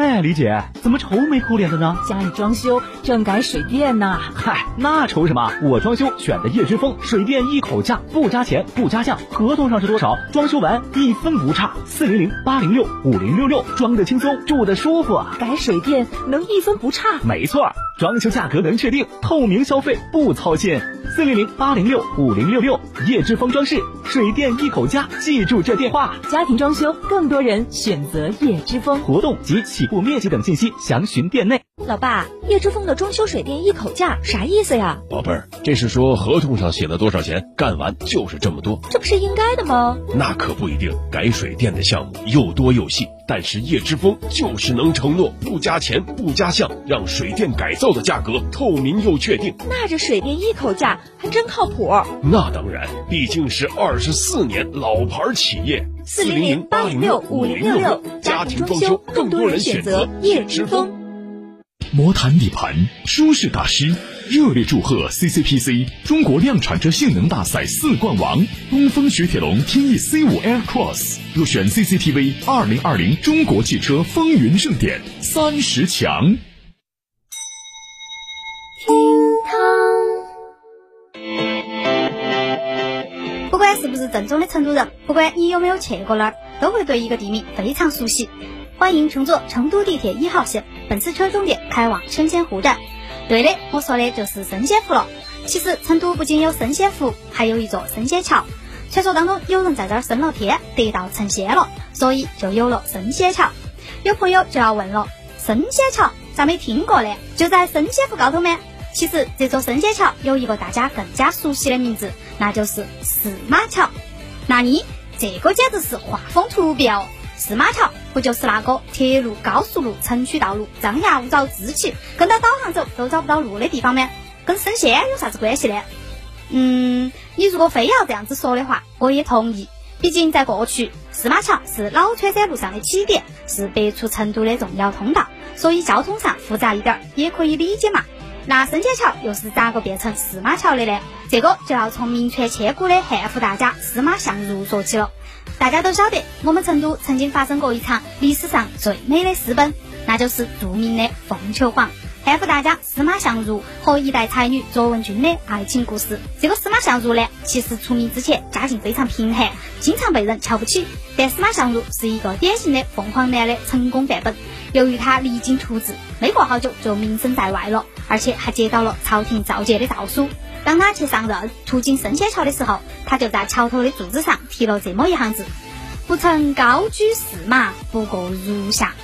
哎，李姐，怎么愁眉苦脸的呢？家里装修正改水电呢。嗨，那愁什么？我装修选的叶之峰水电一口价，不加钱不加价，合同上是多少，装修完一分不差。四零零八零六五零六六，装的轻松，住的舒服。改水电能一分不差？没错，装修价格能确定，透明消费不操心。四零零八零六五零六六，叶之峰装饰水电一口价，记住这电话。家庭装修更多人选择叶之峰。活动及起步面积等信息详询店内。老爸，叶之峰的装修水电一口价啥意思呀？宝贝儿，这是说合同上写了多少钱，干完就是这么多。这不是应该的吗？那可不一定，改水电的项目又多又细，但是叶之峰就是能承诺不加钱不加项，让水电改造的价格透明又确定。那这水电一口价还真靠谱。那当然，毕竟是二十四年老牌企业。四零零八零六五零六六，家庭装修更多人选择叶之峰。魔毯底盘，舒适大师，热烈祝贺 CCPC 中国量产车性能大赛四冠王东风雪铁龙天翼 C 五 Air Cross 入选 CCTV 二零二零中国汽车风云盛典三十强。不管是不是正宗的成都人，不管你有没有去过那儿，都会对一个地名非常熟悉。欢迎乘坐成都地铁一号线，本次车终点开往神仙湖站。对的，我说的就是神仙湖了。其实成都不仅有神仙湖，还有一座神仙桥。传说当中有人在这儿升了天，得道成仙了，所以就有了神仙桥。有朋友就要问了，神仙桥咋没听过呢？就在神仙湖高头吗？其实这座神仙桥有一个大家更加熟悉的名字，那就是驷马桥。那你这个简直是画风突变哦！司马桥不就是那个铁路、高速路、城区道路张牙舞爪支起，跟到导航走都找不到路的地方吗？跟升仙有啥子关系呢？嗯，你如果非要这样子说的话，我也同意。毕竟在过去，司马桥是老川山路上的起点，是北出成都的重要通道，所以交通上复杂一点也可以理解嘛。那升仙桥又是咋个变成司马桥的呢？这个就要从名传千古的汉服大家司马相如说起了。大家都晓得，我们成都曾经发生过一场历史上最美的私奔，那就是著名的凤求凰。汉服大家司马相如和一代才女卓文君的爱情故事。这个司马相如呢，其实出名之前家境非常贫寒，经常被人瞧不起。但司马相如是一个典型的凤凰男的成功范本。由于他励精图治，没过好久就名声在外了，而且还接到了朝廷召见的诏书。当他去上任途经升仙桥的时候，他就在桥头的柱子上题了这么一行字：“不曾高居驷马，不过如下。”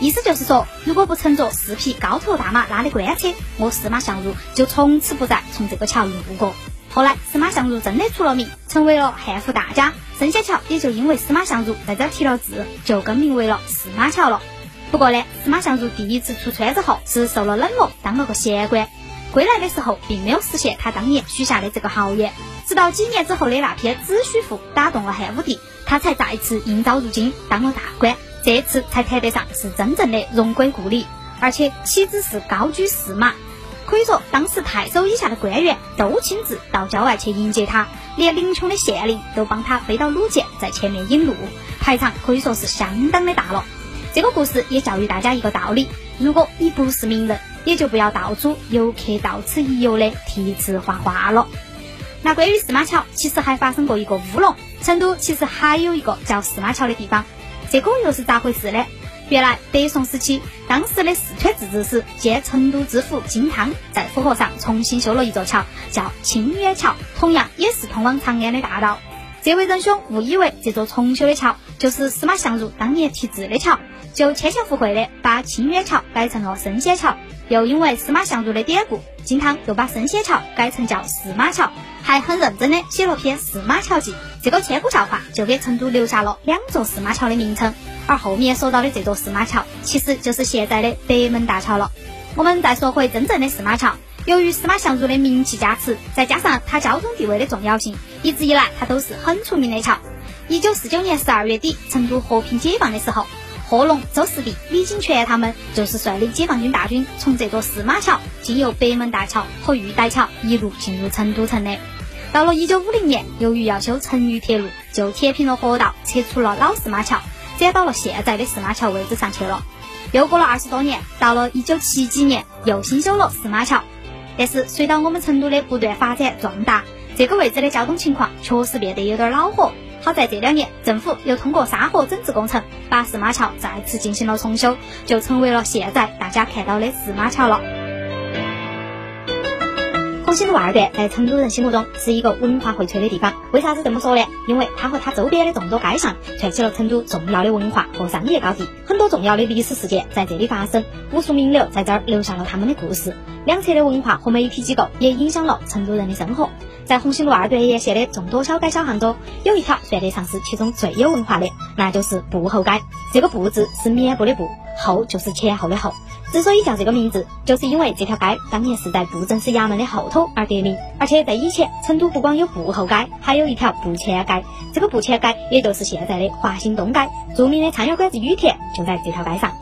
意思就是说，如果不乘坐四匹高头大马拉的官车，我司马相如就从此不再从这个桥路过。后来，司马相如真的出了名，成为了汉服大家，升仙桥也就因为司马相如在这儿题了字，就更名为了司马桥了。不过呢，司马相如第一次出川之后是受了冷落，当了个闲官。归来的时候，并没有实现他当年许下的这个豪言。直到几年之后的那篇《子虚赋》打动了汉武帝，他才再次应召入京，当了大官。这次才谈得上是真正的荣归故里，而且岂止是高居驷马，可以说当时太守以下的官员都亲自到郊外去迎接他，连临邛的县令都帮他飞到鲁涧，在前面引路，排场可以说是相当的大了。这个故事也教育大家一个道理：如果你不是名人，也就不要到处游客到此一游的题词画画了。那关于司马桥，其实还发生过一个乌龙。成都其实还有一个叫司马桥的地方。这个又是咋回事呢？原来北宋时期，当时的四川自治市兼成都知府金汤在府河上重新修了一座桥，叫清远桥，同样也是通往长安的大道。这位仁兄误以为这座重修的桥就是司马相如当年题字的桥，就牵强附会的把清远桥改成了升仙桥。又因为司马相如的典故，金汤又把生仙桥改成叫司马桥，还很认真的写了篇《司马桥记》。这个千古笑话就给成都留下了两座司马桥的名称。而后面说到的这座司马桥，其实就是现在的北门大桥了。我们再说回真正的司马桥，由于司马相如的名气加持，再加上他交通地位的重要性，一直以来他都是很出名的桥。一九四九年十二月底，成都和平解放的时候，贺龙、周士第、李景全他们就是率领解放军大军，从这座司马桥经由北门大桥和玉带桥一路进入成都城的。到了一九五零年，由于要修成渝铁路，就铁平了河道，拆除了老司马桥。转到了现在的司马桥位置上去了。又过了二十多年，到了一九七几年，又新修了司马桥。但是随着我们成都的不断发展壮大，这个位置的交通情况确实变得有点恼火。好在这两年，政府又通过沙河整治工程，把司马桥再次进行了重修，就成为了现在大家看到的司马桥了。红星路二段在成都人心目中是一个文化荟萃的地方。为啥子这么说呢？因为它和它周边的众多街上串起了成都重要的文化和商业高地，很多重要的历史事件在这里发生，无数名流在这儿留下了他们的故事。两侧的文化和媒体机构也影响了成都人的生活。在红星路二段沿线的众多小街小巷中，有一条算得上是其中最有文化的，那就是步后街。这个步字是棉布的布，后就是前后的后。之所以叫这个名字，就是因为这条街当年是在布政司衙门的后头而得名。而且在以前，成都不光有布后街，还有一条布前街。这个布前街也就是现在的华兴东街，著名的餐饮馆子雨田就在这条街上。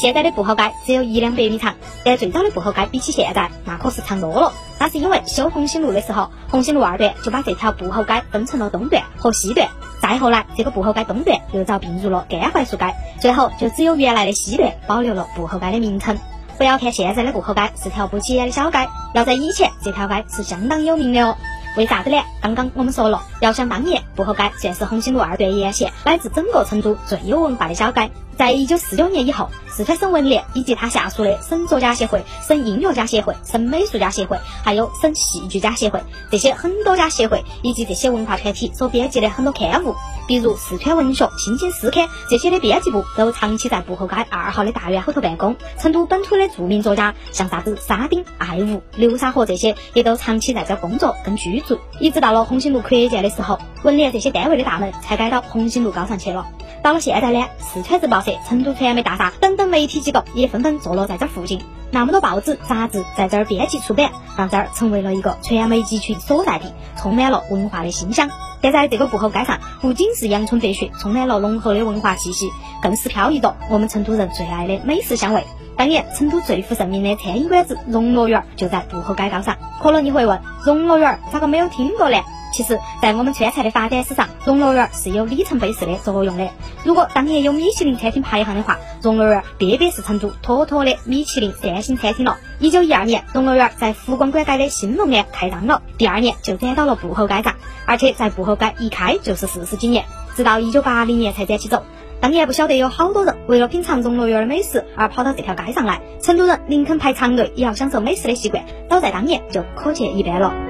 现在的布后街只有一两百米长，但最早的布后街比起现在，那可是长多了。那是因为修红星路的时候，红星路二段就把这条布后街分成了东段和西段。再后来，这个布后街东段又遭并入了干槐树街，最后就只有原来的西段保留了布后街的名称。不要看现在的布后街是条不起眼的小街，要在以前这条街是相当有名的哦。为啥子呢？刚刚我们说了，遥想当年布后街算是红星路二段沿线乃至整个成都最有文化的小街。在一九四九年以后，四川省文联以及它下属的省作家协会、省音乐家协会、省美术家协会，还有省戏剧家协会这些很多家协会以及这些文化团体所编辑的很多刊物，比如《四川文学》《新津诗刊》这些的编辑部都长期在步后街二号的大院后头办公。成都本土的著名作家，像啥子沙丁、艾吾、流沙河这些，也都长期在这工作跟居住。一直到了红星路扩建的时候，文联这些单位的大门才改到红星路高上去了。到了现在呢，四川日报社、成都传媒大厦等等媒体机构也纷纷坐落在这附近，那么多报纸、杂志在这儿编辑出版，让这儿成为了一个传媒集群所在地，充满了文化的馨香。但在这个步后街上，不仅是阳春白雪，充满了浓厚的文化气息，更是飘逸着我们成都人最爱的美食香味。当年成都最负盛名的餐饮馆子荣乐园就在步后街道上。可能你会问，荣乐园咋个没有听过呢？其实，在我们川菜的发展史上，荣乐园是有里程碑式的作用的。如果当年有米其林餐厅排行的话，荣乐园别别是成都妥妥的米其林三星餐厅了。一九一二年，荣乐园在湖光馆街的新龙园开张了，第二年就转到了步后街上，而且在步后街一开就是四十几年，直到一九八零年才展起走。当年不晓得有好多人为了品尝荣乐园的美食而跑到这条街上来，成都人宁肯排长队也要享受美食的习惯，早在当年就可见一斑了。